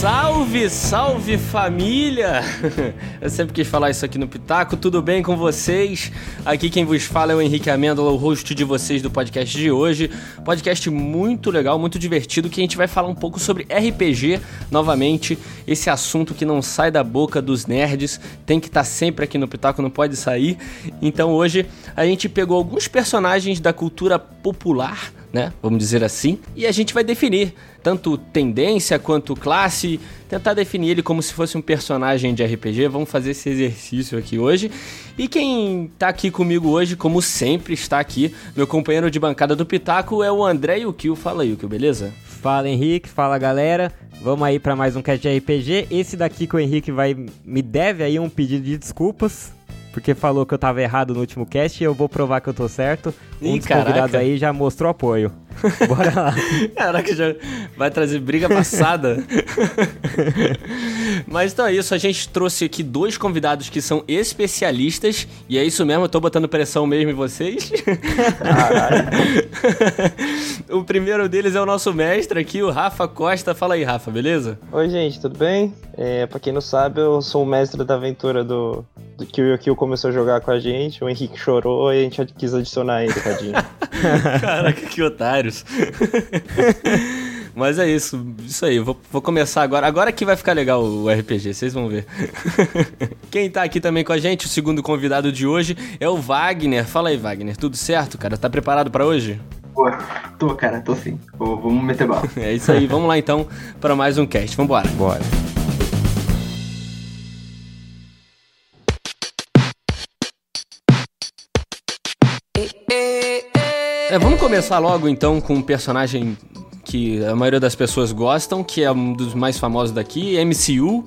Salve, salve família! Eu sempre quis falar isso aqui no Pitaco, tudo bem com vocês? Aqui quem vos fala é o Henrique Amêndola, o host de vocês do podcast de hoje. Podcast muito legal, muito divertido, que a gente vai falar um pouco sobre RPG novamente. Esse assunto que não sai da boca dos nerds, tem que estar tá sempre aqui no Pitaco, não pode sair. Então hoje a gente pegou alguns personagens da cultura popular né? Vamos dizer assim. E a gente vai definir tanto tendência quanto classe, tentar definir ele como se fosse um personagem de RPG. Vamos fazer esse exercício aqui hoje. E quem tá aqui comigo hoje, como sempre, está aqui, meu companheiro de bancada do Pitaco é o André e o Kio. Fala aí, o Kio, beleza? Fala Henrique, fala galera. Vamos aí para mais um cast de RPG. Esse daqui que o Henrique vai me deve aí um pedido de desculpas porque falou que eu tava errado no último cast e eu vou provar que eu tô certo. Um Ih, dos caraca. convidados aí já mostrou apoio. Bora lá. Caraca, já vai trazer briga passada. Mas então é isso, a gente trouxe aqui dois convidados que são especialistas, e é isso mesmo, eu tô botando pressão mesmo em vocês. o primeiro deles é o nosso mestre aqui, o Rafa Costa. Fala aí, Rafa, beleza? Oi, gente, tudo bem? É, pra quem não sabe, eu sou o mestre da aventura do, do que o Yokio começou a jogar com a gente, o Henrique chorou e a gente quis adicionar ele, tadinho. Caraca, que otários. Mas é isso, isso aí. Vou, vou começar agora. Agora que vai ficar legal o RPG, vocês vão ver. Quem tá aqui também com a gente, o segundo convidado de hoje, é o Wagner. Fala aí, Wagner. Tudo certo, cara? Tá preparado para hoje? Pô, tô, cara, tô sim. vamos meter bala. é isso aí. Vamos lá então para mais um cast. Vambora. Bora. É, vamos começar logo então com um personagem que a maioria das pessoas gostam, que é um dos mais famosos daqui, MCU.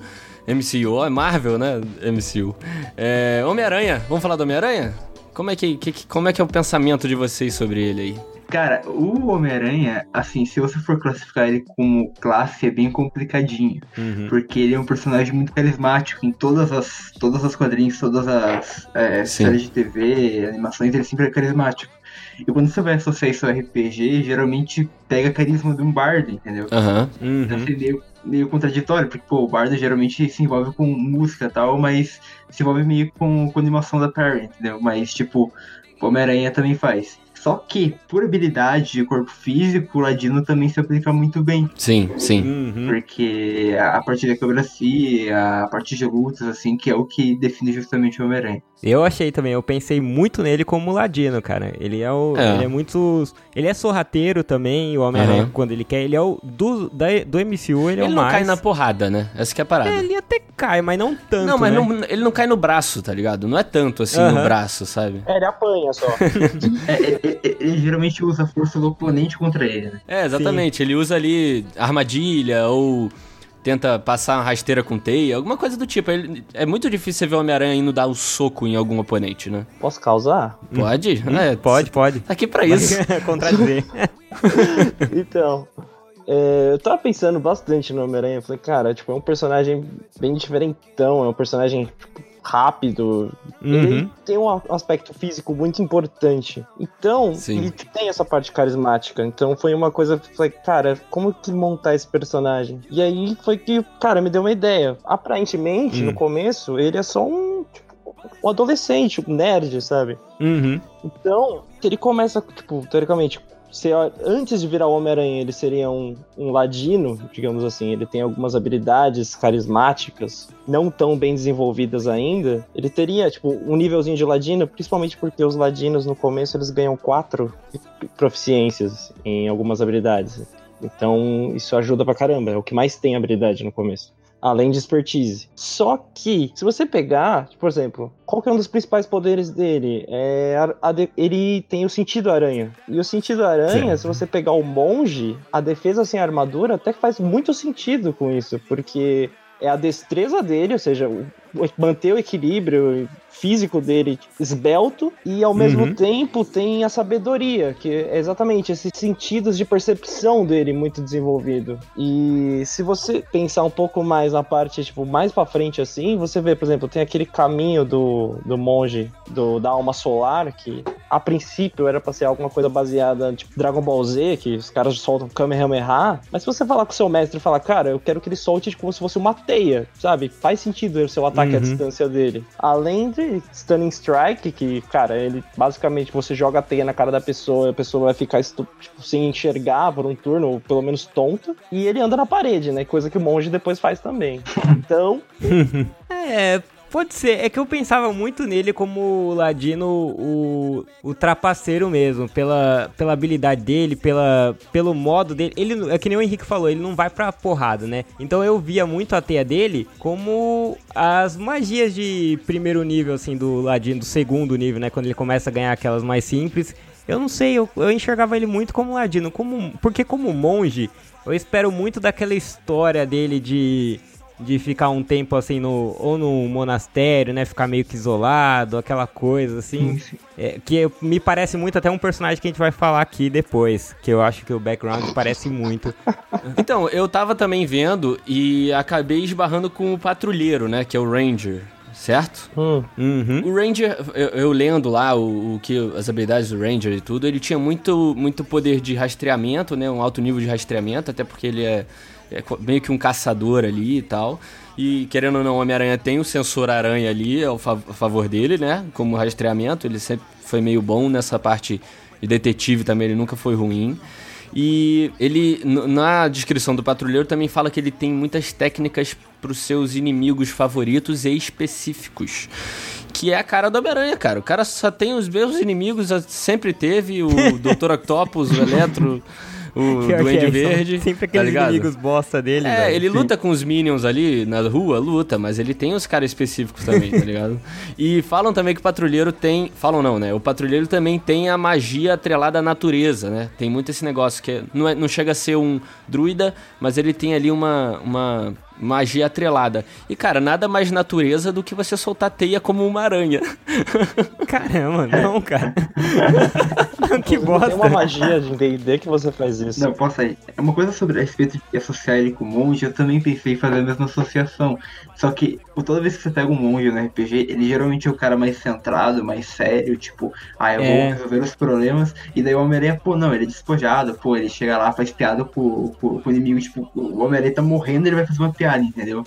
MCU, é Marvel, né? MCU. É, Homem-Aranha. Vamos falar do Homem-Aranha? Como é que, que, como é que é o pensamento de vocês sobre ele aí? Cara, o Homem-Aranha, assim, se você for classificar ele como classe, é bem complicadinho. Uhum. Porque ele é um personagem muito carismático em todas as, todas as quadrinhos, todas as é, séries de TV, animações, ele sempre é carismático. E quando você vai associar isso ao RPG, geralmente pega carisma de um bardo, entendeu? Uhum. uhum. Então, meio, meio contraditório, porque pô, o bardo geralmente se envolve com música e tal, mas se envolve meio com, com animação da Perry, entendeu? Mas, tipo, Homem-Aranha também faz. Só que, por habilidade de corpo físico, o Ladino também se aplica muito bem. Sim, sim. Uhum. Porque a parte da coreografia, a parte de lutas, assim, que é o que define justamente o Homem-Aranha. Eu achei também, eu pensei muito nele como Ladino, cara. Ele é o. É. Ele é muito. Ele é sorrateiro também, o Homem-Aranha, uhum. quando ele quer. Ele é o. Do, da, do MCU, ele, ele é o mais. Ele não cai na porrada, né? Essa que é a parada. É, ele até cai, mas não tanto. Não, mas né? não, ele não cai no braço, tá ligado? Não é tanto assim uhum. no braço, sabe? É, ele apanha só. é, é, é, ele geralmente usa a força do oponente contra ele, né? É, exatamente. Sim. Ele usa ali armadilha ou tenta passar uma rasteira com teia, alguma coisa do tipo. Ele, é muito difícil você ver o Homem-Aranha indo dar o um soco em algum oponente, né? Posso causar? Pode? Hum, é, pode, pode. Tá aqui pra isso. Contradizer. então, é, eu tava pensando bastante no Homem-Aranha. Falei, cara, tipo, é um personagem bem diferentão. É um personagem tipo, rápido. Uhum. Ele tem um aspecto físico muito importante. Então, Sim. ele tem essa parte carismática. Então foi uma coisa que falei, cara, como que montar esse personagem? E aí foi que, cara, me deu uma ideia. Aparentemente, uhum. no começo, ele é só um. Tipo, um adolescente, um nerd, sabe? Uhum. Então, ele começa, tipo, teoricamente, se, antes de virar Homem-Aranha, ele seria um, um ladino, digamos assim. Ele tem algumas habilidades carismáticas, não tão bem desenvolvidas ainda. Ele teria, tipo, um nívelzinho de ladino, principalmente porque os ladinos no começo eles ganham quatro proficiências em algumas habilidades. Então, isso ajuda pra caramba. É o que mais tem habilidade no começo além de expertise. Só que, se você pegar, por exemplo, qual que é um dos principais poderes dele? É a, a ele tem o sentido aranha. E o sentido aranha, Sim. se você pegar o monge, a defesa sem armadura até faz muito sentido com isso, porque é a destreza dele, ou seja, manter o equilíbrio físico dele esbelto e ao mesmo uhum. tempo tem a sabedoria, que é exatamente esses sentidos de percepção dele muito desenvolvido. E se você pensar um pouco mais na parte, tipo, mais para frente assim, você vê, por exemplo, tem aquele caminho do, do monge do, da alma solar que a princípio era pra ser alguma coisa baseada, tipo Dragon Ball Z, que os caras soltam Kamehameha, mas se você falar com o seu mestre e falar, cara, eu quero que ele solte tipo, como se fosse uma teia, sabe? Faz sentido o seu ataque uhum. à distância dele. Além de Stunning Strike, que, cara, ele basicamente você joga a teia na cara da pessoa, a pessoa vai ficar tipo, sem enxergar por um turno, ou pelo menos tonta, e ele anda na parede, né? Coisa que o monge depois faz também. Então. é, Pode ser, é que eu pensava muito nele como o Ladino, o, o trapaceiro mesmo, pela, pela habilidade dele, pela, pelo modo dele. Ele, é que nem o Henrique falou, ele não vai pra porrada, né? Então eu via muito a teia dele como as magias de primeiro nível, assim, do Ladino, do segundo nível, né? Quando ele começa a ganhar aquelas mais simples. Eu não sei, eu, eu enxergava ele muito como Ladino, como, porque como monge, eu espero muito daquela história dele de de ficar um tempo assim no ou no monastério, né, ficar meio que isolado, aquela coisa assim, é, que me parece muito até um personagem que a gente vai falar aqui depois, que eu acho que o background parece muito. Então, eu tava também vendo e acabei esbarrando com o patrulheiro, né, que é o Ranger certo? Hum. Uhum. O Ranger, eu, eu lendo lá o, o, que as habilidades do Ranger e tudo, ele tinha muito, muito poder de rastreamento, né? Um alto nível de rastreamento, até porque ele é é meio que um caçador ali e tal. E querendo ou não, o Homem-Aranha tem o sensor aranha ali ao favor dele, né? Como rastreamento, ele sempre foi meio bom nessa parte de detetive também, ele nunca foi ruim. E ele, na descrição do patrulheiro, também fala que ele tem muitas técnicas para os seus inimigos favoritos e específicos. Que é a cara do Homem-Aranha, cara. O cara só tem os mesmos inimigos, sempre teve o Dr. Octopus, o Eletro. O Duende é, Verde. Sempre aqueles tá inimigos bosta dele. É, velho. ele Sim. luta com os Minions ali na rua, luta, mas ele tem os caras específicos também, tá ligado? E falam também que o patrulheiro tem. Falam não, né? O patrulheiro também tem a magia atrelada à natureza, né? Tem muito esse negócio que é, não, é, não chega a ser um druida, mas ele tem ali uma, uma magia atrelada. E, cara, nada mais natureza do que você soltar teia como uma aranha. Caramba, não, cara. que bosta. Tem uma magia de D&D que você faz isso. Não, posso aí. É uma coisa sobre a respeito de associar ele com monge, eu também pensei em fazer a mesma associação. Só que toda vez que você pega um monge no RPG, ele geralmente é o cara mais centrado, mais sério, tipo, ah, eu é. vou resolver os problemas. E daí o Homem-Aranha, pô, não, ele é despojado, pô, ele chega lá, faz piada pro, pro, pro inimigo, tipo, o Homem-Aranha tá morrendo, ele vai fazer uma piada, entendeu?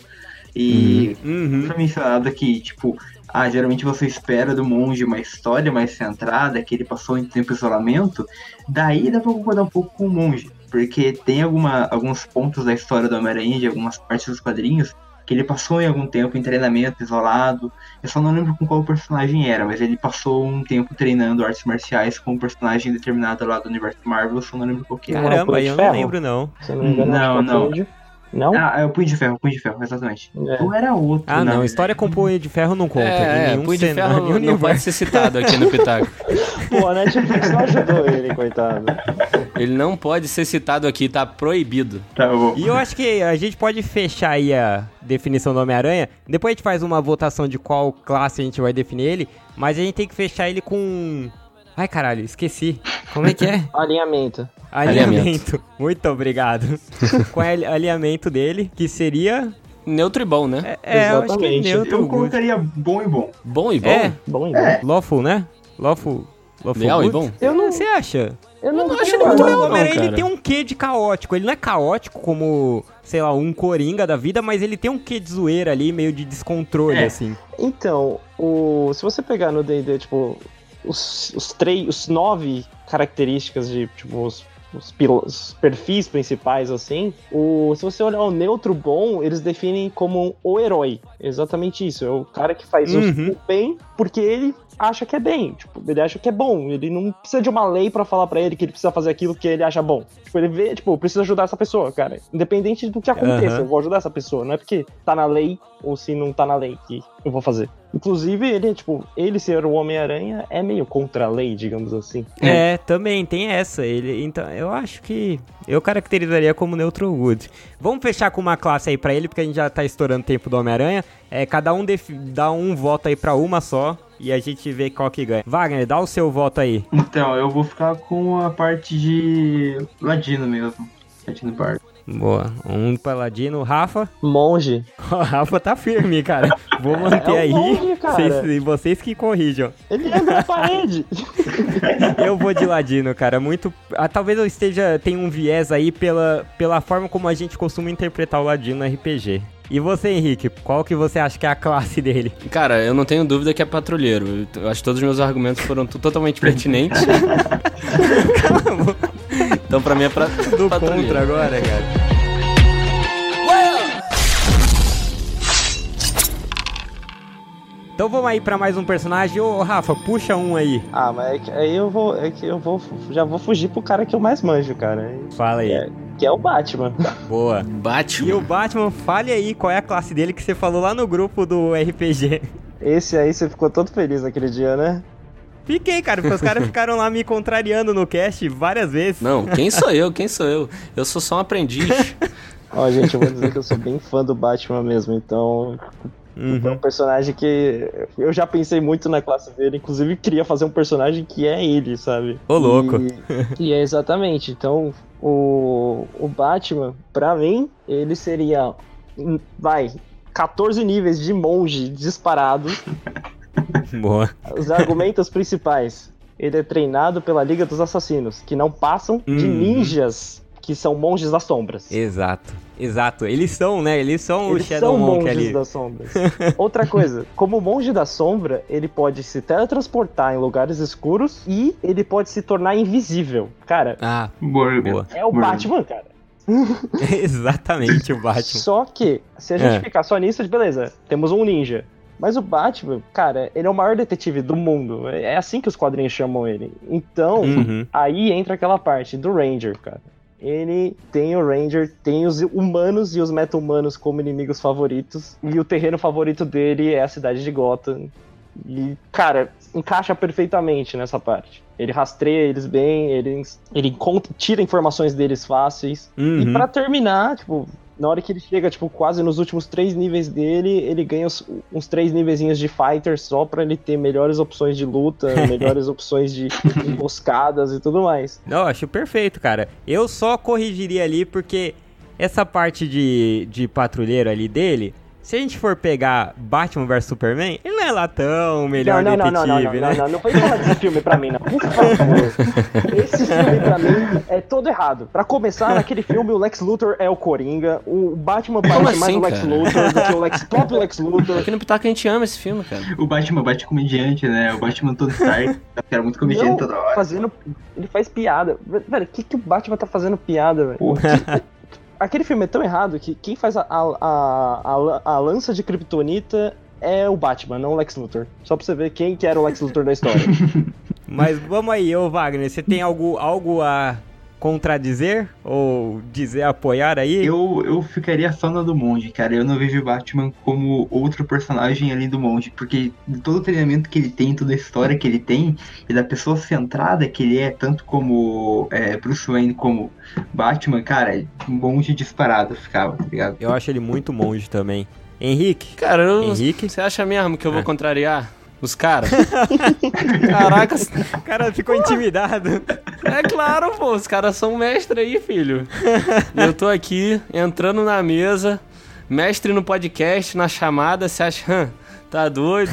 E uhum. uhum. mencionado aqui, tipo, ah, geralmente você espera do monge uma história mais centrada, que ele passou em tempo de isolamento, daí dá pra concordar um pouco com o monge. Porque tem alguma, alguns pontos da história do Homem-Aranha, de algumas partes dos quadrinhos, que ele passou em algum tempo em treinamento isolado. Eu só não lembro com qual personagem era, mas ele passou um tempo treinando artes marciais com um personagem determinado lá do universo Marvel, eu só não lembro qual que era. Caramba, eu não lembro não. não, não. Não? Ah, é o Punho de Ferro, Punho de Ferro, exatamente. É. Ou era outro. Ah, não, história com Punho de Ferro não conta. É, é Punho de Ferro não pode ser citado aqui no Pitaco. Pô, a Netflix não ajudou ele, coitado. Ele não pode ser citado aqui, tá proibido. Tá bom. E eu acho que a gente pode fechar aí a definição do Homem-Aranha. Depois a gente faz uma votação de qual classe a gente vai definir ele, mas a gente tem que fechar ele com Ai, caralho, esqueci. Como é que é? Alinhamento. Alinhamento. Muito obrigado. Qual é o alinhamento dele? Que seria neutro e bom, né? É, é eu acho que é neutro. Eu colocaria bom e bom. Bom e bom? É, bom e bom. É. Lawful, né? Lawful. Leal e bom? Eu não... Você acha? Eu não, eu não acho ele muito legal, não, Ele tem um quê de caótico. Ele não é caótico como, sei lá, um coringa da vida, mas ele tem um quê de zoeira ali, meio de descontrole, é. assim. Então, o... se você pegar no D&D, tipo, os, os, três, os nove características de, tipo, os, os, os, perfis principais, assim, o, se você olhar o neutro bom, eles definem como o herói. Exatamente isso. É o cara que faz uhum. o bem porque ele acha que é bem. Tipo, ele acha que é bom. Ele não precisa de uma lei para falar para ele que ele precisa fazer aquilo que ele acha bom. Tipo, ele vê, tipo, precisa ajudar essa pessoa, cara. Independente do que aconteça, uhum. eu vou ajudar essa pessoa. Não é porque tá na lei ou se não tá na lei que eu vou fazer. Inclusive, ele, tipo, ele ser o Homem-Aranha é meio contra a lei, digamos assim. É, também tem essa. Ele, então, eu acho que eu caracterizaria como Neutral Wood. Vamos fechar com uma classe aí para ele, porque a gente já tá estourando o tempo do Homem-Aranha. É, cada um dá um voto aí para uma só e a gente vê qual que ganha. Wagner, dá o seu voto aí. Então, eu vou ficar com a parte de Ladino mesmo. Ladino Bard. Boa. Um paladino. Rafa? Monge. O Rafa tá firme, cara. Vou manter É aí. monge, cara. Vocês, vocês que corrijam. Ele anda na parede. Eu vou de ladino, cara. Muito. Ah, talvez eu esteja. Tenha um viés aí pela, pela forma como a gente costuma interpretar o ladino no RPG. E você, Henrique, qual que você acha que é a classe dele? Cara, eu não tenho dúvida que é patrulheiro. Eu acho que todos os meus argumentos foram totalmente pertinentes. então pra mim é pra, Do patrulheiro. contra agora, cara. Então vamos aí pra mais um personagem. Ô, Rafa, puxa um aí. Ah, mas é que, aí eu vou. É que eu vou. Já vou fugir pro cara que eu mais manjo, cara. Fala aí. É. Que é o Batman. Boa. E Batman. o Batman, fale aí qual é a classe dele que você falou lá no grupo do RPG. Esse aí você ficou todo feliz naquele dia, né? Fiquei, cara, porque os caras ficaram lá me contrariando no cast várias vezes. Não, quem sou eu? Quem sou eu? Eu sou só um aprendiz. Ó, gente, eu vou dizer que eu sou bem fã do Batman mesmo, então. É um Uhum. personagem que eu já pensei muito na classe dele, inclusive queria fazer um personagem que é ele, sabe? Ô, louco. E, e é exatamente. Então, o, o Batman, pra mim, ele seria. Vai, 14 níveis de monge disparado. Boa. Os argumentos principais. Ele é treinado pela Liga dos Assassinos, que não passam de Uhum. ninjas que são monges das sombras. Exato. Exato. Eles são, né? Eles são Eles o Shadow são Monk monges ali. das sombras. Outra coisa, como monge da sombra, ele pode se teletransportar em lugares escuros e ele pode se tornar invisível. Cara, Ah, Boa. boa. é o Boa. Batman, cara. Exatamente o Batman. Só que, se a gente É. ficar só nisso, beleza, temos um ninja. Mas o Batman, cara, ele é o maior detetive do mundo. É assim que os quadrinhos chamam ele. Então, Uhum. aí entra aquela parte do Ranger, cara. Ele tem o Ranger, tem os humanos e os meta-humanos como inimigos favoritos. E o terreno favorito dele é a cidade de Gotham. E, cara, encaixa perfeitamente nessa parte. Ele rastreia eles bem, ele, ele encontra- tira informações deles fáceis. E Uhum. pra terminar, tipo, na hora que ele chega, tipo, quase nos últimos três níveis dele, ele ganha os- uns três níveis de fighter só pra ele ter melhores opções de luta, melhores opções de emboscadas e tudo mais. Não, acho perfeito, cara. Eu só corrigiria ali porque essa parte de, de patrulheiro ali dele, se a gente for pegar Batman vs Superman, ele não é lá tão melhor não, não, não, detetive, não, não, né? não, não, não foi falar desse filme pra mim, não. Por favor. Esse filme pra mim é todo errado. Pra começar, naquele filme o Lex Luthor é o Coringa, o Batman parece mais assim, o Lex cara? Luthor do que o Lex, próprio Lex Luthor. Aqui no Pitaco a gente ama esse filme, cara. O Batman bate comediante, né? O Batman Stark, que era muito comediante Não, toda hora. fazendo. Ele faz piada. Velho, o que, que o Batman tá fazendo piada, velho? Aquele filme é tão errado que quem faz a, a, a, a, lança de Kryptonita é o Batman, não o Lex Luthor. Só pra você ver quem que era o Lex Luthor da história. Mas vamos aí, ô Wagner, você tem algo, algo a contradizer? Ou dizer, apoiar aí? Eu, eu ficaria só na do monge, cara. Eu não vejo o Batman como outro personagem além do monge, porque todo o treinamento que ele tem, toda a história que ele tem, e da pessoa centrada que ele é, tanto como é, Bruce Wayne como Batman, cara, um monge disparado ficava, tá ligado? Eu acho ele muito monge também. Henrique? Cara, eu, Henrique? você acha mesmo que eu vou Ah. contrariar os caras? Caraca, O cara ficou intimidado. É claro, pô, os caras são mestre aí, filho. Eu tô aqui, entrando na mesa, mestre no podcast, na chamada, você acha, "Hã, tá doido?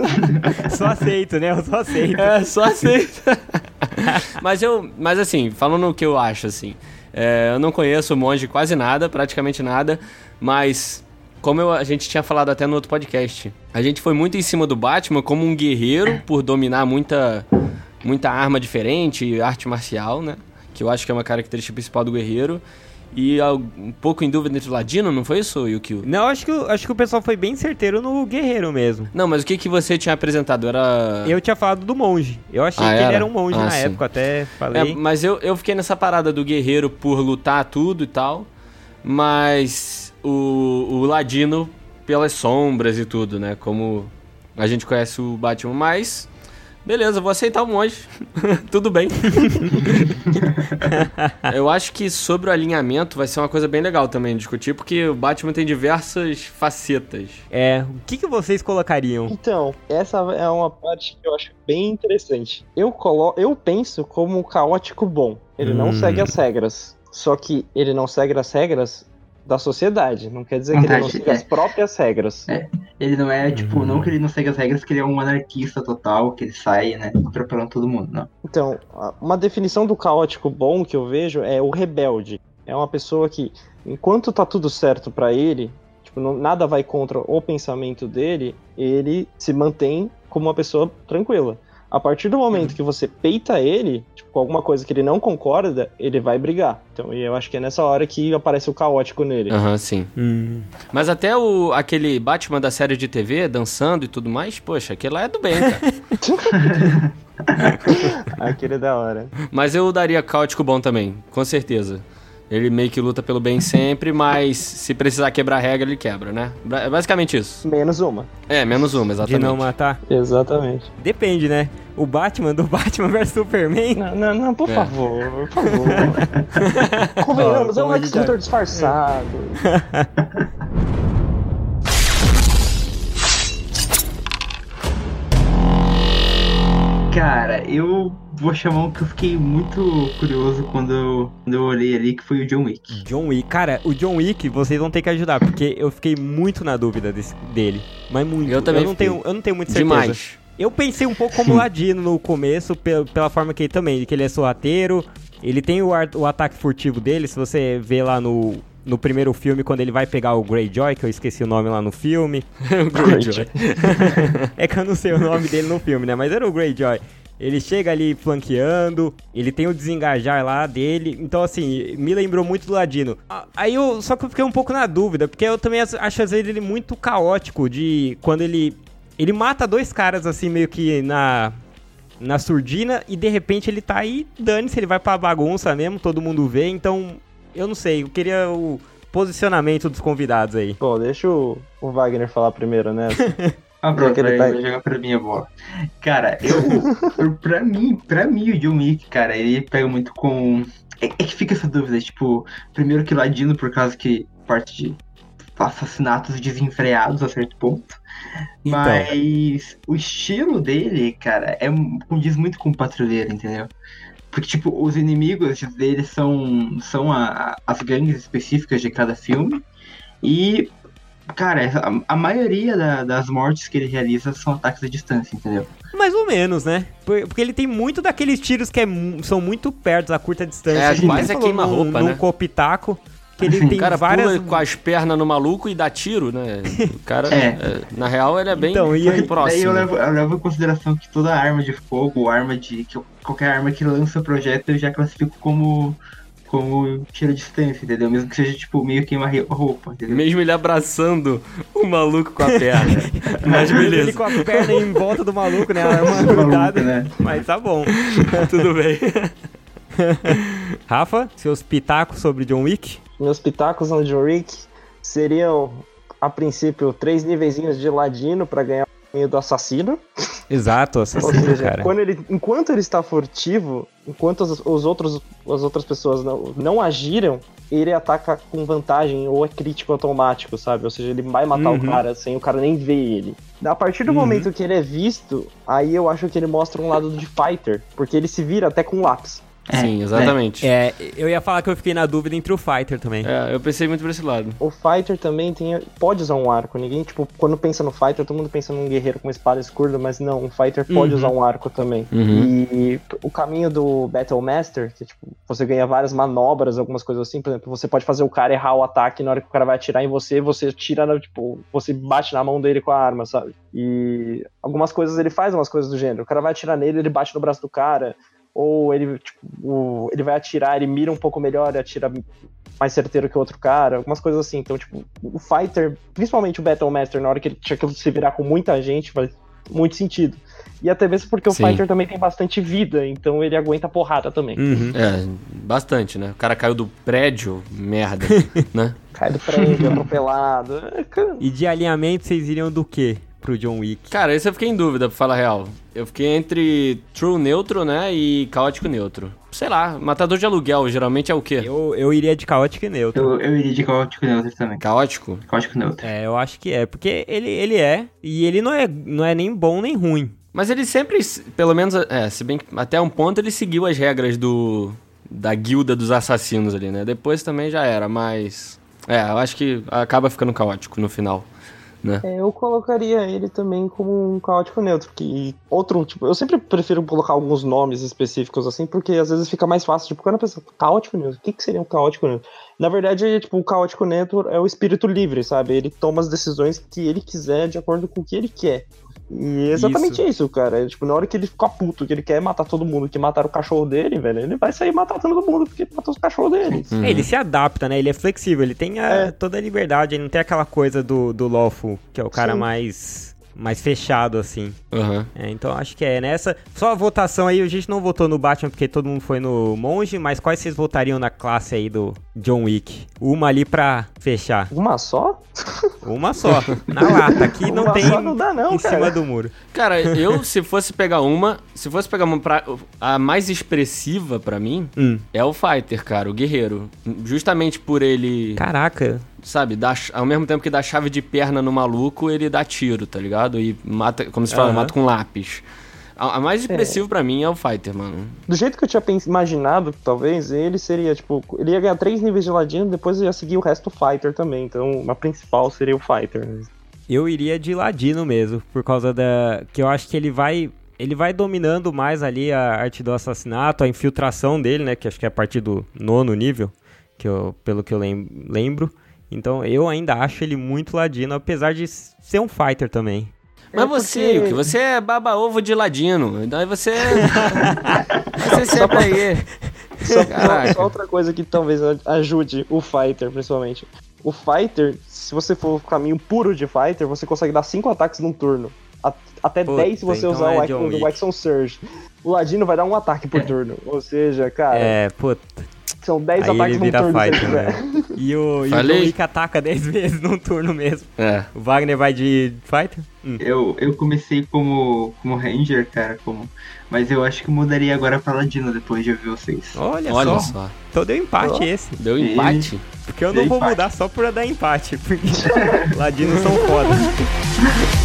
Só aceito, né? Eu só aceito. É, só aceita. mas eu, mas assim, falando o que eu acho, assim, é, eu não conheço o monge quase nada, praticamente nada, mas como eu- a gente tinha falado até no outro podcast, a gente foi muito em cima do Batman como um guerreiro por dominar muita, muita arma diferente, arte marcial, né? Que eu acho que é uma característica principal do guerreiro. E um pouco em dúvida entre o Ladino, não foi isso, Yukio? Não, acho que, acho que o pessoal foi bem certeiro no guerreiro mesmo. Não, mas o que, que você tinha apresentado? Era. Eu tinha falado do monge. Eu achei Ah, que ele era? era um monge Ah, na sim. época, até É, falei. mas eu, eu fiquei nessa parada do guerreiro por lutar tudo e tal, mas o, o Ladino pelas sombras e tudo, né? Como a gente conhece o Batman, mas beleza, vou aceitar o monge, tudo bem. eu acho que sobre o alinhamento vai ser uma coisa bem legal também discutir, porque o Batman tem diversas facetas. É, o que, que vocês colocariam? Então, essa é uma parte que eu acho bem interessante. Eu, colo eu penso como um caótico bom. Ele não Hum. segue as regras. Só que ele não segue as regras da sociedade. Não quer dizer que ele não segue é. as próprias regras. É. Ele não é, tipo, não que ele não segue as regras, que ele é um anarquista total, que ele sai, né, atropelando todo mundo, não. Então, uma definição do caótico bom que eu vejo é o rebelde. É uma pessoa que, enquanto tá tudo certo para ele, tipo, não, nada vai contra o pensamento dele, ele se mantém como uma pessoa tranquila. A partir do momento que você peita ele, tipo, com alguma coisa que ele não concorda, ele vai brigar. Então, eu acho que é nessa hora que aparece o caótico nele. Aham, uhum, sim. Hum. Mas até o, aquele Batman da série de TV, dançando e tudo mais, poxa, aquele lá é do bem, cara. aquele é da hora. Mas eu daria caótico bom também, com certeza. Ele meio que luta pelo bem sempre, mas se precisar quebrar a regra, ele quebra, né? É basicamente isso. Menos uma. É, menos uma, exatamente. De não matar? Exatamente. Depende, né? O Batman do Batman vs Superman. Não, não, não por é. favor, por favor. Convenhamos, é um Lex Luthor disfarçado. Cara, eu vou chamar um que eu fiquei muito curioso quando eu, quando eu olhei ali, que foi o John Wick. John Wick. Cara, o John Wick, vocês vão ter que ajudar, porque eu fiquei muito na dúvida desse, dele. Mas muito. Eu também eu não tenho Eu não tenho muita certeza. Demais. Eu pensei um pouco como Ladino no começo, pela, pela forma que ele também, que ele é sorrateiro, ele tem o, o ataque furtivo dele, se você vê lá no, no primeiro filme, quando ele vai pegar o Greyjoy, que eu esqueci o nome lá no filme. o Greyjoy. é que eu não sei o nome dele no filme, né? Mas era o Greyjoy. Ele chega ali flanqueando, ele tem o desengajar lá dele. Então, assim, me lembrou muito do Ladino. Aí eu só que eu fiquei um pouco na dúvida, porque eu também acho às vezes ele muito caótico de quando ele. Ele mata dois caras assim, meio que na. Na surdina, e de repente ele tá aí, dane-se, ele vai pra bagunça mesmo, todo mundo vê, então eu não sei, eu queria o posicionamento dos convidados aí. Bom, deixa o, o Wagner falar primeiro, né? Ah, pronto, ele tá... vai jogar pra mim a bola. Cara, eu, pra mim, pra mim, o John Wick, cara, ele pega muito com. É, é, que fica essa dúvida, tipo, primeiro que ladino por causa que parte de assassinatos desenfreados a certo ponto. Então. Mas o estilo dele, cara, é condiz muito com o patrulheiro, entendeu? Porque, tipo, os inimigos dele são, são a, as gangues específicas de cada filme. E, cara, a, a maioria da, das mortes que ele realiza são ataques à distância, entendeu? Mais ou menos, né? Porque ele tem muito daqueles tiros que é, são muito perto, a curta distância. É, quase é queima-roupa, né? No copitaco que ele tem o cara várias... pula com as pernas no maluco e dá tiro, né? O cara, é. É, na real, ele é bem, então, e aí, próximo. Eu levo, eu levo em consideração que toda arma de fogo, arma de. qualquer arma que lança projétil eu já classifico como como tiro a distância, entendeu? Mesmo que seja, tipo, meio que uma roupa, entendeu? Mesmo ele abraçando o maluco com a perna. Mas beleza. Ele com a perna em volta do maluco, né? A arma grudada, né? Mas tá bom. Tudo bem. Rafa, seus pitacos sobre John Wick? Meus pitacos no John Wick seriam, a princípio, três níveis de ladino para ganhar o meio do assassino. Exato, assassino, seja, cara. Quando ele, enquanto ele está furtivo, enquanto os, os outros, as outras pessoas não, não agiram, ele ataca com vantagem ou é crítico automático, sabe? Ou seja, ele vai matar uhum. o cara sem o cara nem ver ele. A partir do uhum. momento que ele é visto, aí eu acho que ele mostra um lado de fighter, porque ele se vira até com lápis. É, Sim, exatamente. É, eu ia falar que eu fiquei na dúvida entre o Fighter também. É, eu pensei muito por esse lado. O Fighter também tem, pode usar um arco. Ninguém, tipo, quando pensa no Fighter, todo mundo pensa num guerreiro com espada escura, mas não, o Fighter pode uhum. usar um arco também. Uhum. E o caminho do Battle Master, que tipo, você ganha várias manobras, algumas coisas assim, por exemplo, você pode fazer o cara errar o ataque na hora que o cara vai atirar em você, você tira, tipo, você bate na mão dele com a arma, sabe? E algumas coisas ele faz, umas coisas do gênero. O cara vai atirar nele, ele bate no braço do cara ou ele, tipo, ele vai atirar, ele mira um pouco melhor, atira mais certeiro que o outro cara, algumas coisas assim. Então, tipo, o Fighter, principalmente o Battle Master, na hora que ele tinha que se virar com muita gente, faz muito sentido. E até mesmo porque Sim. o Fighter também tem bastante vida, então ele aguenta porrada também. Uhum. É, bastante, né? O cara caiu do prédio, merda, né? Cai do prédio, atropelado. E de alinhamento vocês iriam do quê? Pro John Wick? Cara, esse eu fiquei em dúvida, pra falar a real. Eu fiquei entre True Neutro, né, e Caótico Neutro. Sei lá, Matador de Aluguel, geralmente é o quê? Eu, eu iria de Caótico e Neutro. Eu, eu iria de Caótico e Neutro também. Caótico? Caótico Neutro. É, eu acho que é, porque ele, ele é, e ele não é, não é nem bom nem ruim. Mas ele sempre, pelo menos, é, se bem que até um ponto ele seguiu as regras do da guilda dos assassinos ali, né? Depois também já era, mas. É, eu acho que acaba ficando caótico no final. Né? É, eu colocaria ele também como um caótico neutro, que outro, tipo, eu sempre prefiro colocar alguns nomes específicos assim, porque às vezes fica mais fácil, tipo, quando a pessoa, caótico neutro, o que, que seria um caótico neutro? Na verdade, tipo, o caótico neutro é o espírito livre, sabe? Ele toma as decisões que ele quiser de acordo com o que ele quer. E é exatamente isso, isso cara. É, tipo, na hora que ele fica puto, que ele quer matar todo mundo, que mataram o cachorro dele, velho, ele vai sair matando todo mundo porque matou os cachorros dele. Uhum. É, ele se adapta, né? Ele é flexível, ele tem a, é. toda a liberdade, ele não tem aquela coisa do, do Lawful, que é o cara Sim. mais mais fechado, assim. Uhum. É, então acho que é nessa. Só a votação aí, a gente não votou no Batman porque todo mundo foi no Monge, mas quais vocês votariam na classe aí do John Wick? Uma ali pra fechar. Uma só? Uma só. Na lata. Aqui não tem não dá, não, em cara. cima do muro. Cara, eu, se fosse pegar uma, se fosse pegar uma pra, a mais expressiva para mim, hum. é o Fighter, cara, o guerreiro. Justamente por ele. Caraca sabe, dá, ao mesmo tempo que dá chave de perna no maluco, ele dá tiro, tá ligado? E mata, como se fala, uhum. mata com lápis. A, a mais expressivo é. para mim é o Fighter, mano. Do jeito que eu tinha imaginado, talvez, ele seria, tipo, ele ia ganhar três níveis de ladino, depois ia seguir o resto do Fighter também. Então, a principal seria o Fighter. Eu iria de ladino mesmo, por causa da. que eu acho que ele vai. Ele vai dominando mais ali a arte do assassinato, a infiltração dele, né? Que acho que é a partir do nono nível, que eu, pelo que eu lembro. Então eu ainda acho ele muito ladino, apesar de ser um fighter também. Mas é você, porque... você é baba-ovo de ladino. Então você. você sempre aí. Só, só, outra coisa que talvez ajude o fighter, principalmente. O fighter, se você for o caminho puro de fighter, você consegue dar 5 ataques num turno. Até 10 se você então usar é o Waxon Surge. O Ladino vai dar um ataque por é. turno. Ou seja, cara. É, puta. São 10 Aí ataques num turno. Fighter, né? E o, e o John Wick ataca 10 vezes num turno mesmo. É. O Wagner vai de Fighter? Hum. Eu, eu comecei como, como Ranger, cara, como... mas eu acho que mudaria agora pra Ladino depois de ouvir vocês. Olha, Olha só. só. Então deu empate oh. esse. Deu empate? Porque eu não vou empate. mudar só pra dar empate, porque Ladinos são foda.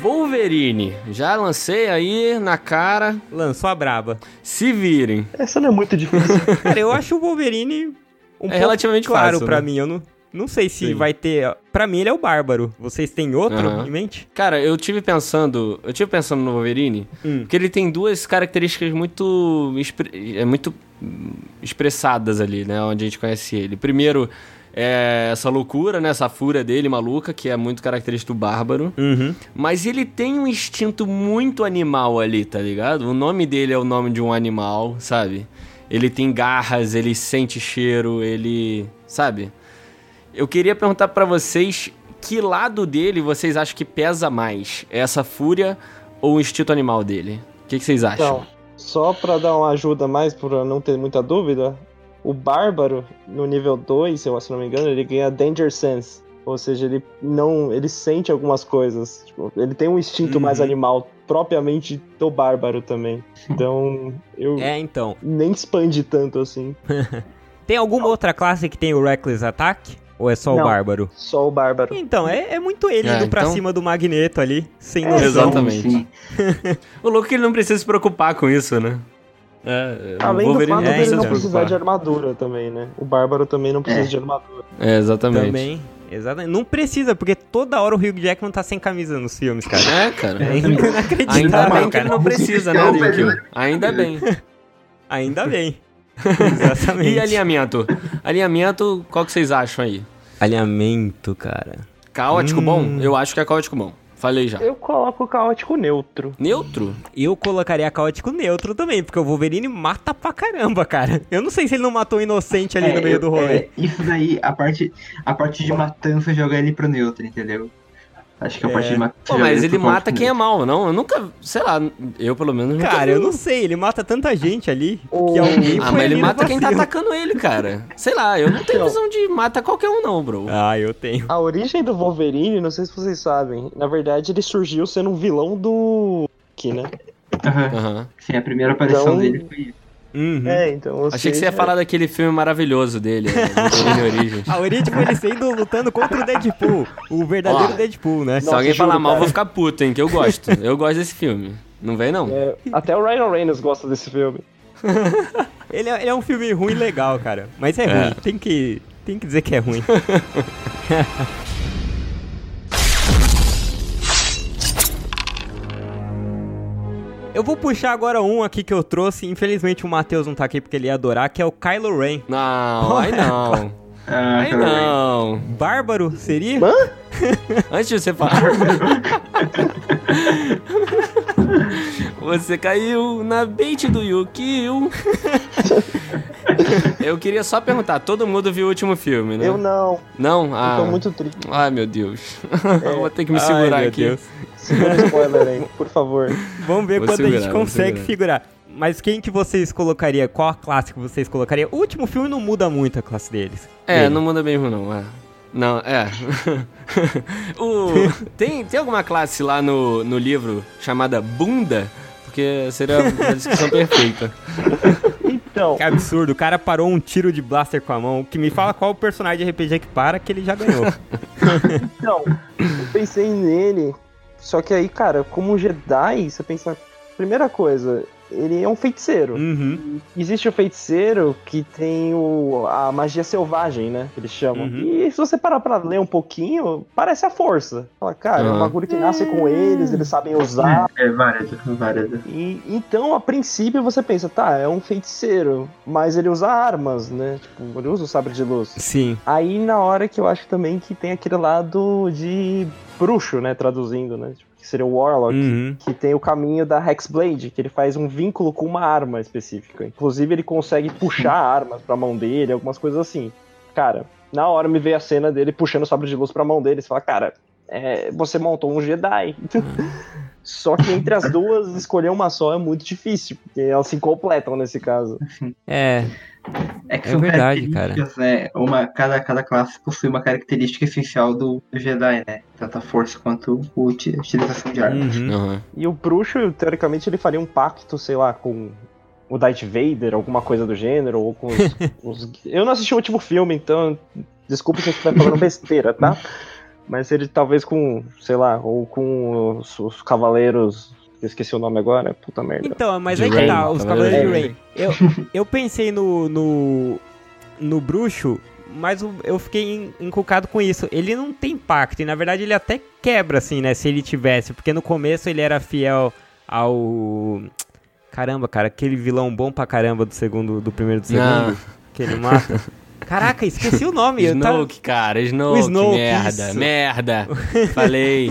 Wolverine. Já lancei aí na cara. Lançou a braba. Se virem. Essa não é muito difícil. Cara, eu acho o Wolverine um é relativamente claro fácil, pra né? mim. Eu não, não sei se Sim. vai ter. Pra mim, ele é o Bárbaro. Vocês têm outro uhum. em mente? Cara, eu tive pensando. Eu tive pensando no Wolverine, hum. porque ele tem duas características muito. É muito expressadas ali, né? Onde a gente conhece ele. Primeiro, é essa loucura, né? Essa fúria dele maluca, que é muito característica do bárbaro. Uhum. Mas ele tem um instinto muito animal ali, tá ligado? O nome dele é o nome de um animal, sabe? Ele tem garras, ele sente cheiro, ele. Sabe? Eu queria perguntar para vocês que lado dele vocês acham que pesa mais? Essa fúria ou o instinto animal dele? O que, que vocês acham? Então, só para dar uma ajuda mais, para não ter muita dúvida, o Bárbaro, no nível 2, se eu não me engano, ele ganha Danger Sense. Ou seja, ele não. ele sente algumas coisas. Tipo, ele tem um instinto uhum. mais animal, propriamente do bárbaro também. Então, eu. É, então. Nem expande tanto assim. tem alguma outra classe que tem o Reckless Attack? Ou é só não, o Bárbaro? Só o Bárbaro. Então, é, é muito ele é, indo pra então... cima do Magneto ali, sem é, noção. Exatamente. o louco é que ele não precisa se preocupar com isso, né? É, Além do fato é, dele não precisar de armadura também, né? O Bárbaro também não precisa é. de armadura. É, exatamente. Também. Exatamente. Não precisa, porque toda hora o Hugh Jackman tá sem camisa nos filmes, cara. É, cara. É inacreditável, Ainda bem que ele não precisa, né, Ryukyu? Ainda bem. Ainda bem. Exatamente. E alinhamento? Alinhamento, qual que vocês acham aí? Alinhamento, cara. Caótico hum. bom? Eu acho que é caótico bom. Falei já. Eu coloco caótico neutro. Neutro? Eu colocaria caótico neutro também, porque o Wolverine mata pra caramba, cara. Eu não sei se ele não matou um inocente ali é, no meio do rolê. É, isso daí, a parte, a parte de matança joga ele pro neutro, entendeu? Acho que é a parte de matar. Pô, mas ele mata quem é mal, não? Eu nunca. Sei lá, eu pelo menos nunca. Cara, eu não sei, ele mata tanta gente ali oh. que alguém. Ah, mas ele mata quem tá atacando ele, cara. Sei lá, eu não tenho visão de mata qualquer um, não, bro. Ah, eu tenho. A origem do Wolverine, não sei se vocês sabem. Na verdade, ele surgiu sendo um vilão do. Aqui, né? Aham. Uhum. Sim, a primeira aparição então, dele foi isso. Uhum. É, então. Achei seja... que você ia falar daquele filme maravilhoso dele, Origins. A origem foi ele sendo lutando contra o Deadpool, o verdadeiro Ó, Deadpool, né? Se alguém falar mal, cara. vou ficar puto, hein, que eu gosto. Eu gosto desse filme. Não vem, não. É, até o Ryan Reynolds gosta desse filme. ele, é, ele, é, um filme ruim legal, cara. Mas é, é. ruim. Tem que, tem que dizer que é ruim. Eu vou puxar agora um aqui que eu trouxe. Infelizmente o Matheus não tá aqui porque ele ia adorar, que é o Kylo Ren. Não, aí não. Ah, aí não. Bárbaro seria? Hã? Antes de você falar. você caiu na bait do Yukio. Eu queria só perguntar, todo mundo viu o último filme, né? Eu não. Não? Ah. Eu tô muito triste. Ai, meu Deus. É. Vou ter que me segurar Ai, aqui. Deus. Segura spoiler aí, por favor. Vamos ver vou quando segurar, a gente consegue figurar. Mas quem que vocês colocaria? Qual a classe que vocês colocariam? O último filme não muda muito a classe deles. É, dele. não muda mesmo não. É. Não, é. o, tem, tem alguma classe lá no, no livro chamada Bunda? Porque seria a descrição perfeita. Então. Que absurdo, o cara parou um tiro de blaster com a mão. Que me fala qual o personagem de RPG que para que ele já ganhou. então, eu pensei nele só que aí, cara, como Jedi, você pensa. Primeira coisa, ele é um feiticeiro. Uhum. Existe o feiticeiro que tem o, a magia selvagem, né? Que eles chamam. Uhum. E se você parar pra ler um pouquinho, parece a força. Fala, cara, uhum. é um bagulho que nasce com eles, eles sabem usar. É, é várias, várias. E, então, a princípio, você pensa, tá, é um feiticeiro, mas ele usa armas, né? Tipo, ele usa o sabre de luz. Sim. Aí, na hora que eu acho também que tem aquele lado de bruxo, né? Traduzindo, né? Tipo, que seria o Warlock, uhum. que tem o caminho da Hexblade, que ele faz um vínculo com uma arma específica. Inclusive, ele consegue puxar armas pra mão dele, algumas coisas assim. Cara, na hora me veio a cena dele puxando o sabre de luz pra mão dele. Você fala, cara, é, você montou um Jedi. Só que entre as duas, escolher uma só é muito difícil, porque elas se completam nesse caso. É. É que é são verdade, cara. Né? Uma, cada, cada classe possui uma característica essencial do, do Jedi, né? Tanto a força quanto a utilização de armas. Uhum. Uhum. E o bruxo, teoricamente, ele faria um pacto, sei lá, com o Darth Vader, alguma coisa do gênero, ou com os, os... Eu não assisti o último filme, então desculpa se eu estiver falando besteira, tá? Mas ele talvez com, sei lá, ou com os, os cavaleiros eu esqueci o nome agora, puta merda. Então, mas aí que tá, os Cavaleiros de Rain. Eu, eu pensei no, no, no bruxo, mas eu fiquei encucado com isso. Ele não tem pacto, e na verdade ele até quebra, assim, né, se ele tivesse, porque no começo ele era fiel ao... Caramba, cara, aquele vilão bom pra caramba do segundo, do primeiro do segundo, não. que ele mata. Caraca, esqueci o nome. Snoke, tá... cara, Snoke, Snoke merda, isso. merda. Falei.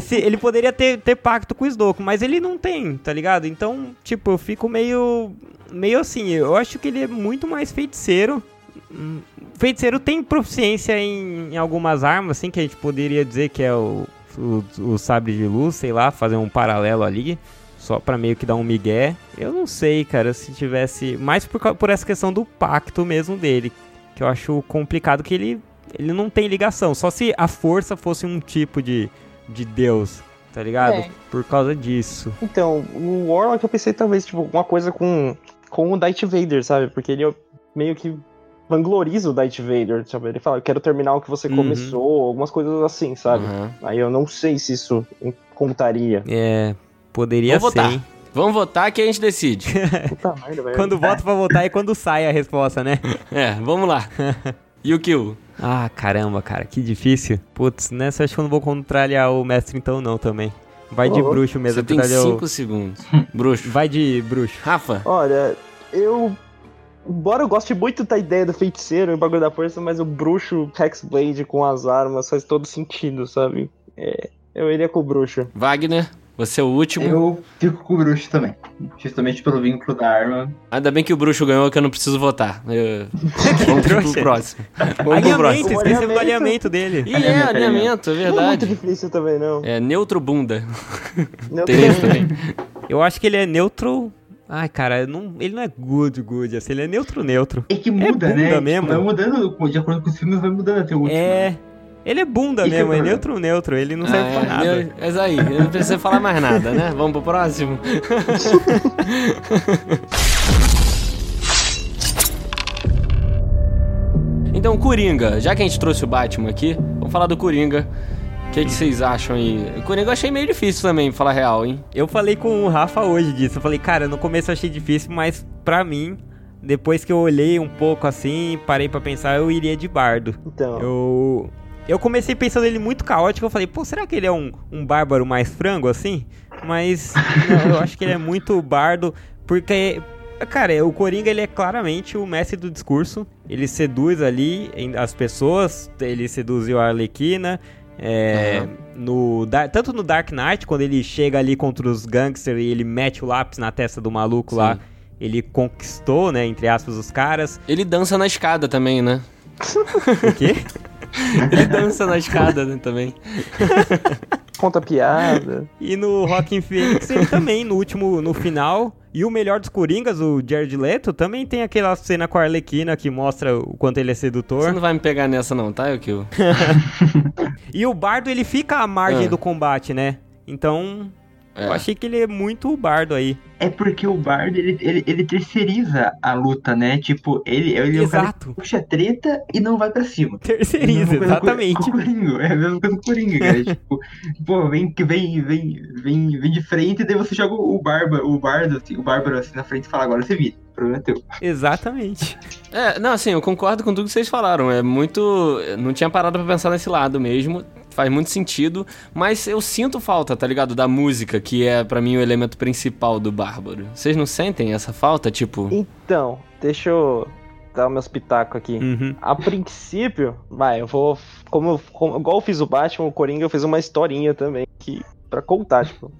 Se, ele poderia ter, ter pacto com o Snoke, mas ele não tem, tá ligado? Então, tipo, eu fico meio. meio assim. Eu acho que ele é muito mais feiticeiro. Feiticeiro tem proficiência em, em algumas armas, assim, que a gente poderia dizer que é o, o, o sabre de luz, sei lá, fazer um paralelo ali só para meio que dar um migué. Eu não sei, cara, se tivesse. Mais por, por essa questão do pacto mesmo dele que eu acho complicado que ele, ele não tem ligação. Só se a força fosse um tipo de, de deus, tá ligado? É. Por causa disso. Então, o Warlock eu pensei talvez, tipo, alguma coisa com, com o Darth Vader, sabe? Porque ele meio que vangloriza o Darth Vader, sabe? Ele fala, eu quero terminar o que você uhum. começou, algumas coisas assim, sabe? Uhum. Aí eu não sei se isso contaria. É, poderia Vou ser. Votar. Vamos votar que a gente decide. Puta merda, velho. Quando vota pra votar é quando sai a resposta, né? É, vamos lá. E o kill? Ah, caramba, cara, que difícil. Putz, nessa acho que eu não vou contrariar o mestre então não também. Vai de bruxo mesmo. Você tem 5 eu... segundos. bruxo. Vai de bruxo. Rafa? Olha, eu... Embora eu goste muito da ideia do feiticeiro e o bagulho da força, mas o bruxo Hexblade com as armas faz todo sentido, sabe? É, eu iria com o bruxo. Wagner? Você é o último. Eu fico com o bruxo também. Justamente pelo vínculo da arma. Ainda bem que o bruxo ganhou, que eu não preciso votar. Eu... Vamos pro próximo. Vamos pro próximo. esquecemos do alinhamento dele. E é, alinhamento, é verdade. Não é muito difícil também, não. É neutro bunda. Neutro Tem isso também. Eu acho que ele é neutro Ai, cara, não, ele não é good, good, assim, ele é neutro, neutro. É que muda, é né? Mesmo. Vai mudando, de acordo com os filmes, vai mudando até o último. É? Ele é bunda mesmo, é neutro neutro, ele não ah, serve é, pra nada. É isso aí, eu não preciso falar mais nada, né? Vamos pro próximo. então, Coringa, já que a gente trouxe o Batman aqui, vamos falar do Coringa. O que, que, vocês acham aí? O Coringa eu achei meio difícil também, falar real, hein? Eu falei com o Rafa hoje disso. Eu falei, cara, no começo eu achei difícil, mas pra mim, depois que eu olhei um pouco assim, parei para pensar, eu iria de bardo. Então. Eu eu comecei pensando ele muito caótico. Eu falei, pô, será que ele é um, um bárbaro mais frango assim? Mas não, eu acho que ele é muito bardo, porque Cara, o Coringa ele é claramente o mestre do discurso. Ele seduz ali as pessoas, ele seduziu a Arlequina. É, uhum. no, tanto no Dark Knight, quando ele chega ali contra os gangsters e ele mete o lápis na testa do maluco Sim. lá, ele conquistou, né, entre aspas, os caras. Ele dança na escada também, né? o quê? ele dança na escada né, também. Conta piada. E no Rockin' Phoenix ele também, no último, no final, e o melhor dos Coringas, o Jared Leto, também tem aquela cena com a Arlequina que mostra o quanto ele é sedutor. Você não vai me pegar nessa não, tá, Yukio? e o Bardo, ele fica à margem ah. do combate, né? Então, é. eu achei que ele é muito bardo aí. É porque o Bardo, ele, ele, ele terceiriza a luta, né? Tipo, ele, ele Exato. puxa treta e não vai pra cima. Terceiriza, exatamente. Com, com o Coringa, é a mesma coisa com o Coringa, cara. tipo, pô, vem, vem, vem, vem, vem de frente e daí você joga o Barba, o Bardo, assim, o Bárbaro assim na frente e fala, agora você vira. O problema é teu. Exatamente. É, não, assim, eu concordo com tudo que vocês falaram. É muito. Não tinha parado pra pensar nesse lado mesmo faz muito sentido, mas eu sinto falta, tá ligado? Da música, que é para mim o elemento principal do Bárbaro. Vocês não sentem essa falta, tipo? Então, deixa eu dar meus pitacos aqui. Uhum. A princípio, vai, eu vou. Como, como, igual eu fiz o Batman, o Coringa, eu fiz uma historinha também que para contar, tipo.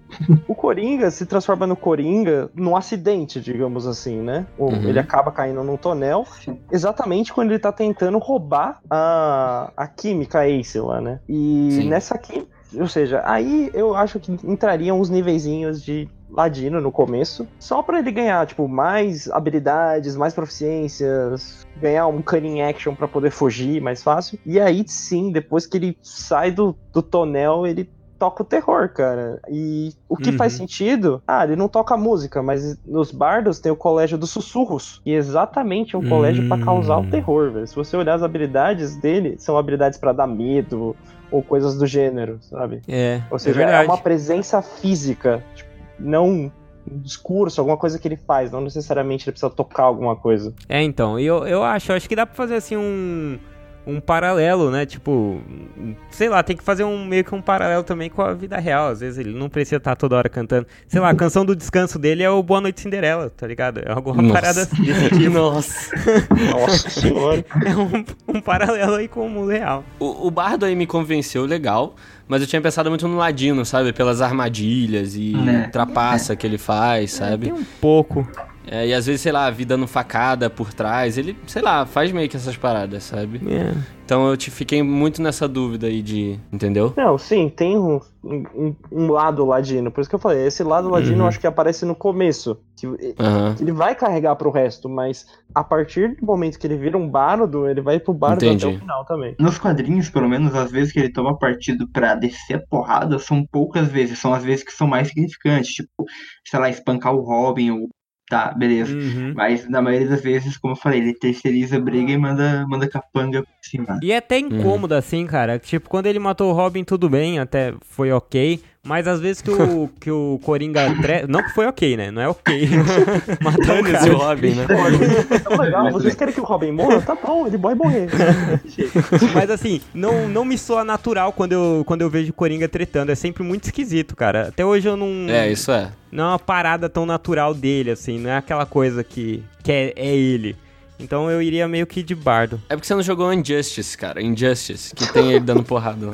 o Coringa se transforma no Coringa num acidente, digamos assim, né? Uhum. Ele acaba caindo num tonel, exatamente quando ele tá tentando roubar a, a química Ace lá, né? E Sim. nessa química. Ou seja, aí eu acho que entrariam uns niveizinhos de ladino no começo, só para ele ganhar, tipo, mais habilidades, mais proficiências, ganhar um cunning action para poder fugir mais fácil. E aí sim, depois que ele sai do, do tonel, ele toca o terror, cara. E o que uhum. faz sentido, ah, ele não toca música, mas nos bardos tem o colégio dos sussurros. E exatamente um colégio uhum. para causar o hum. terror, velho. Se você olhar as habilidades dele, são habilidades para dar medo ou coisas do gênero, sabe? É. Ou seja, é, é uma presença física, tipo, não um discurso, alguma coisa que ele faz, não necessariamente ele precisa tocar alguma coisa. É, então, eu, eu acho, acho que dá pra fazer assim um um paralelo, né? Tipo, sei lá, tem que fazer um meio que um paralelo também com a vida real. Às vezes ele não precisa estar toda hora cantando. Sei lá, a canção do descanso dele é o Boa Noite Cinderela, tá ligado? É alguma Nossa. parada assim desse tipo. Nossa. Nossa senhora. É um, um, paralelo aí com o mundo real. O, o Bardo aí me convenceu, legal. Mas eu tinha pensado muito no Ladino, sabe? Pelas armadilhas e é. trapaça que ele faz, sabe? É, tem um pouco. É, e às vezes, sei lá, a vida no facada por trás, ele, sei lá, faz meio que essas paradas, sabe? É. Então eu te fiquei muito nessa dúvida aí de. Entendeu? Não, sim, tem um, um, um lado ladino. Por isso que eu falei, esse lado ladino uhum. eu acho que aparece no começo. Que, uhum. ele vai carregar pro resto, mas a partir do momento que ele vira um bardo, ele vai pro bardo Entendi. até o final também. Nos quadrinhos, pelo menos, as vezes que ele toma partido pra descer a porrada são poucas vezes. São as vezes que são mais significantes. Tipo, sei lá, espancar o Robin ou Tá, beleza. Uhum. Mas na maioria das vezes, como eu falei, ele terceiriza a briga e manda, manda capanga por cima. E é até incômodo uhum. assim, cara. Tipo, quando ele matou o Robin, tudo bem, até foi ok. Mas às vezes que o, que o Coringa. Tre... Não que foi ok, né? Não é ok. Matar o Robin, né? Tá legal. Vocês querem que o Robin morra? Tá bom, ele vai morrer. Mas assim, não, não me soa natural quando eu, quando eu vejo o Coringa tretando. É sempre muito esquisito, cara. Até hoje eu não. É, isso é. Não é uma parada tão natural dele, assim. Não é aquela coisa que, que é, é ele. Então eu iria meio que de bardo. É porque você não jogou Injustice, cara. Injustice, que tem ele dando porrada.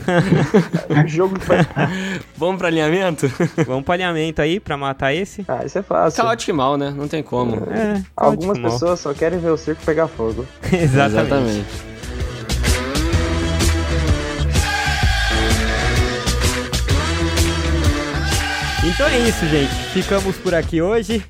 é jogo que faz... Vamos pro alinhamento? Vamos pro alinhamento aí, pra matar esse? Ah, isso é fácil. Caótico e mal, né? Não tem como. É, Algumas pessoas só querem ver o circo pegar fogo. Exatamente. Exatamente. Então é isso, gente. Ficamos por aqui hoje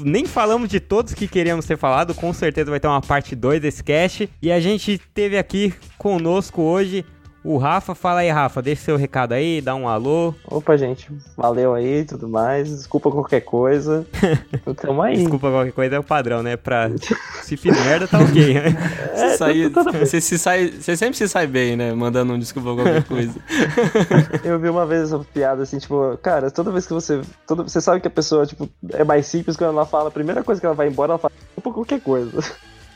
nem falamos de todos que queríamos ter falado, com certeza vai ter uma parte 2 desse cast. E a gente teve aqui conosco hoje o Rafa. Fala aí, Rafa, deixa seu recado aí, dá um alô. Opa, gente, valeu aí e tudo mais. Desculpa qualquer coisa. Tamo aí. Desculpa qualquer coisa é o padrão, né? Pra... Se fiz merda, tá ok, né? É, sair, você, se sai, você sempre se sai bem, né? Mandando um desculpa qualquer coisa. Eu vi uma vez essa piada assim, tipo, cara, toda vez que você. Toda, você sabe que a pessoa, tipo, é mais simples quando ela fala, a primeira coisa que ela vai embora, ela fala, desculpa qualquer coisa.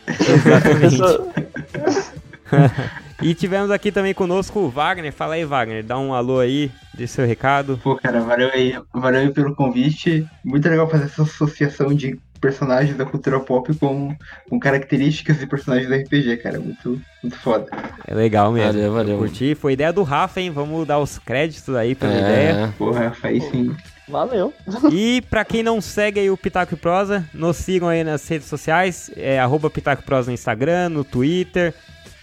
Exatamente. E tivemos aqui também conosco o Wagner. Fala aí, Wagner. Dá um alô aí, dê seu recado. Pô, cara, valeu aí, valeu aí pelo convite. Muito legal fazer essa associação de personagens da cultura pop com, com características de personagens do RPG, cara. Muito, muito foda. É legal mesmo. Valeu, valeu. Curti. Foi ideia do Rafa, hein? Vamos dar os créditos aí pela É. ideia. Porra, aí sim. Valeu. E pra quem não segue aí o Pitaco e Prosa, nos sigam aí nas redes sociais, é arroba Pitaco e Prosa no Instagram, no Twitter.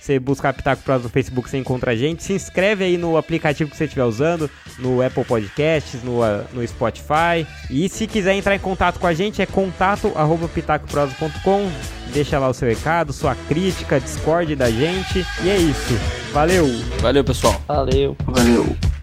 Você buscar Pitaco Prosa no Facebook, você encontra a gente. Se inscreve aí no aplicativo que você estiver usando, no Apple Podcasts, no, ah, no Spotify. E se quiser entrar em contato com a gente, é contato arroba pitacoprosa.com. Deixa lá o seu recado, sua crítica, discorde da gente. E é isso. Valeu! Valeu, pessoal. Valeu. Valeu.